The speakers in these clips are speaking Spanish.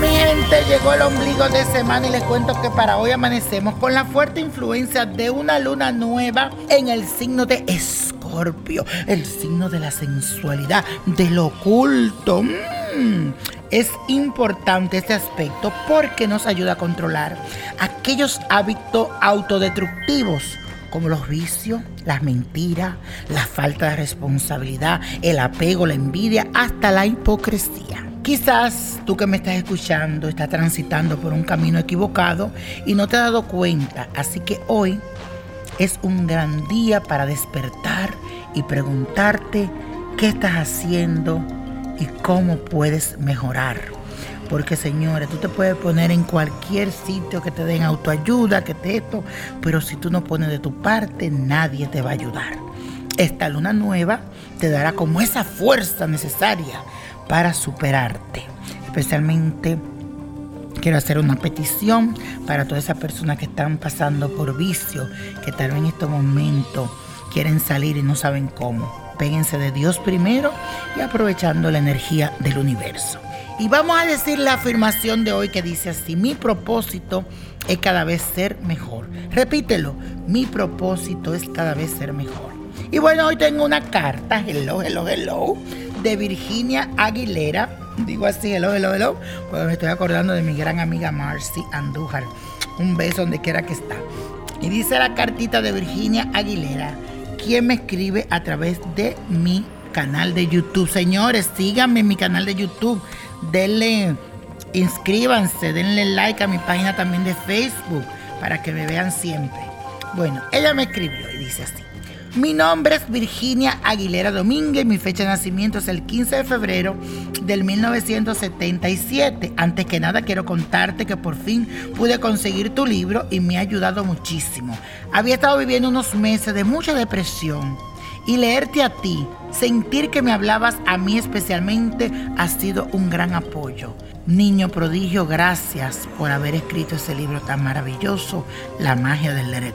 Mi gente, llegó el ombligo de semana y les cuento que para hoy amanecemos con la fuerte influencia de una luna nueva en el signo de Escorpio, el signo de la sensualidad, del oculto. Mm, es importante este aspecto porque nos ayuda a controlar aquellos hábitos autodestructivos como los vicios, las mentiras, la falta de responsabilidad, el apego, la envidia, hasta la hipocresía. Quizás tú que me estás escuchando estás transitando por un camino equivocado y no te has dado cuenta, así que hoy es un gran día para despertar y preguntarte qué estás haciendo y cómo puedes mejorar. Porque señores, tú te puedes poner en cualquier sitio que te den autoayuda, que te esto, pero si tú no pones de tu parte, nadie te va a ayudar. Esta luna nueva te dará como esa fuerza necesaria para superarte. Especialmente quiero hacer una petición para todas esas personas que están pasando por vicio, que tal vez en este momento quieren salir y no saben cómo. Péguense de Dios primero y aprovechando la energía del universo. Y vamos a decir la afirmación de hoy que dice así, mi propósito es cada vez ser mejor. Repítelo, mi propósito es cada vez ser mejor. Y bueno, hoy tengo una carta, hello, hello, hello, de Virginia Aguilera. Digo así, hello, hello, hello, porque me estoy acordando de mi gran amiga Marcy Andújar. Un beso donde quiera que está. Y dice la cartita de Virginia Aguilera, quien me escribe a través de mi canal de YouTube. Señores, síganme en mi canal de YouTube denle, inscríbanse, denle like a mi página también de Facebook para que me vean siempre. Bueno, ella me escribió y dice así. Mi nombre es Virginia Aguilera Domínguez, mi fecha de nacimiento es el 15 de febrero del 1977. Antes que nada quiero contarte que por fin pude conseguir tu libro y me ha ayudado muchísimo. Había estado viviendo unos meses de mucha depresión y leerte a ti, sentir que me hablabas a mí especialmente, ha sido un gran apoyo. Niño prodigio, gracias por haber escrito ese libro tan maravilloso, La magia del Let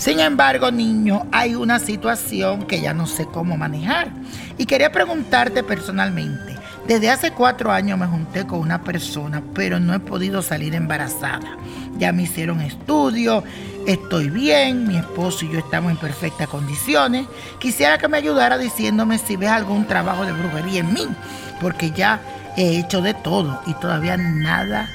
Sin embargo, niño, hay una situación que ya no sé cómo manejar. Y quería preguntarte personalmente, desde hace cuatro años me junté con una persona, pero no he podido salir embarazada. Ya me hicieron estudios Estoy bien, mi esposo y yo estamos en perfectas condiciones. Quisiera que me ayudara diciéndome si ves algún trabajo de brujería en mí, porque ya he hecho de todo y todavía nada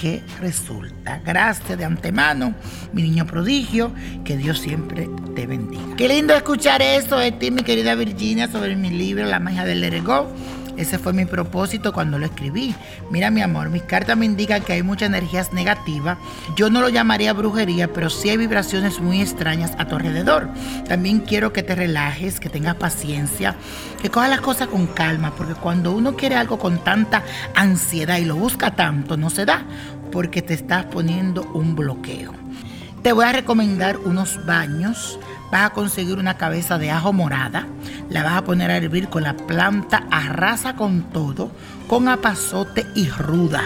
que resulta. Gracias de antemano, mi niño prodigio, que Dios siempre te bendiga. Qué lindo escuchar eso de ti, mi querida Virginia, sobre mi libro La magia del Lerego. Ese fue mi propósito cuando lo escribí. Mira mi amor, mis cartas me indican que hay muchas energías negativas. Yo no lo llamaría brujería, pero sí hay vibraciones muy extrañas a tu alrededor. También quiero que te relajes, que tengas paciencia, que cojas las cosas con calma, porque cuando uno quiere algo con tanta ansiedad y lo busca tanto, no se da, porque te estás poniendo un bloqueo. Te voy a recomendar unos baños vas a conseguir una cabeza de ajo morada, la vas a poner a hervir con la planta arrasa con todo, con apazote y ruda.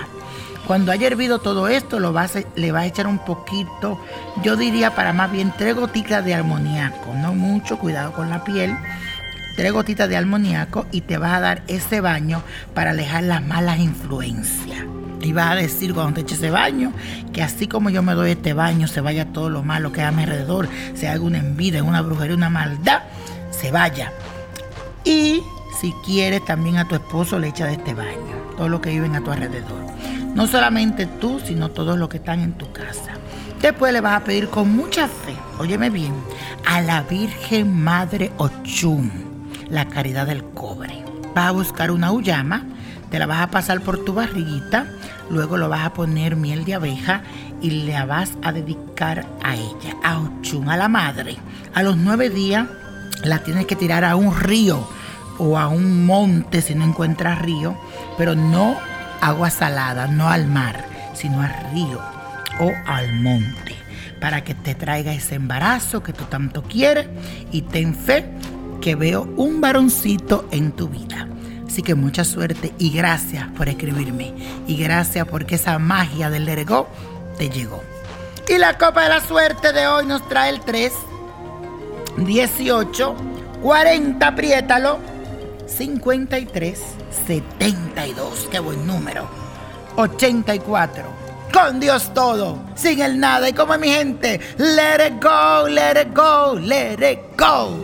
Cuando haya hervido todo esto, lo vas le vas a echar un poquito, yo diría para más bien tres gotitas de amoníaco, no mucho, cuidado con la piel. Tres gotitas de amoníaco y te vas a dar ese baño para alejar las malas influencias. Y vas a decir cuando te eches ese baño, que así como yo me doy este baño, se vaya todo lo malo que hay a mi alrededor, sea alguna envidia, una brujería, una maldad, se vaya. Y si quieres, también a tu esposo le echa de este baño, todo lo que viven a tu alrededor. No solamente tú, sino todos los que están en tu casa. Después le vas a pedir con mucha fe, óyeme bien, a la Virgen Madre Ochum, la caridad del cobre. Vas a buscar una uyama, te la vas a pasar por tu barriguita Luego lo vas a poner miel de abeja y le vas a dedicar a ella, a Ochun, a la madre. A los nueve días la tienes que tirar a un río o a un monte si no encuentras río, pero no agua salada, no al mar, sino al río o al monte, para que te traiga ese embarazo que tú tanto quieres y ten fe que veo un varoncito en tu vida. Así que mucha suerte y gracias por escribirme. Y gracias porque esa magia del Lerego te llegó. Y la copa de la suerte de hoy nos trae el 3, 18, 40, apriétalo, 53, 72. Qué buen número. 84. Con Dios todo, sin el nada y como mi gente, let it go, let it go, let it go.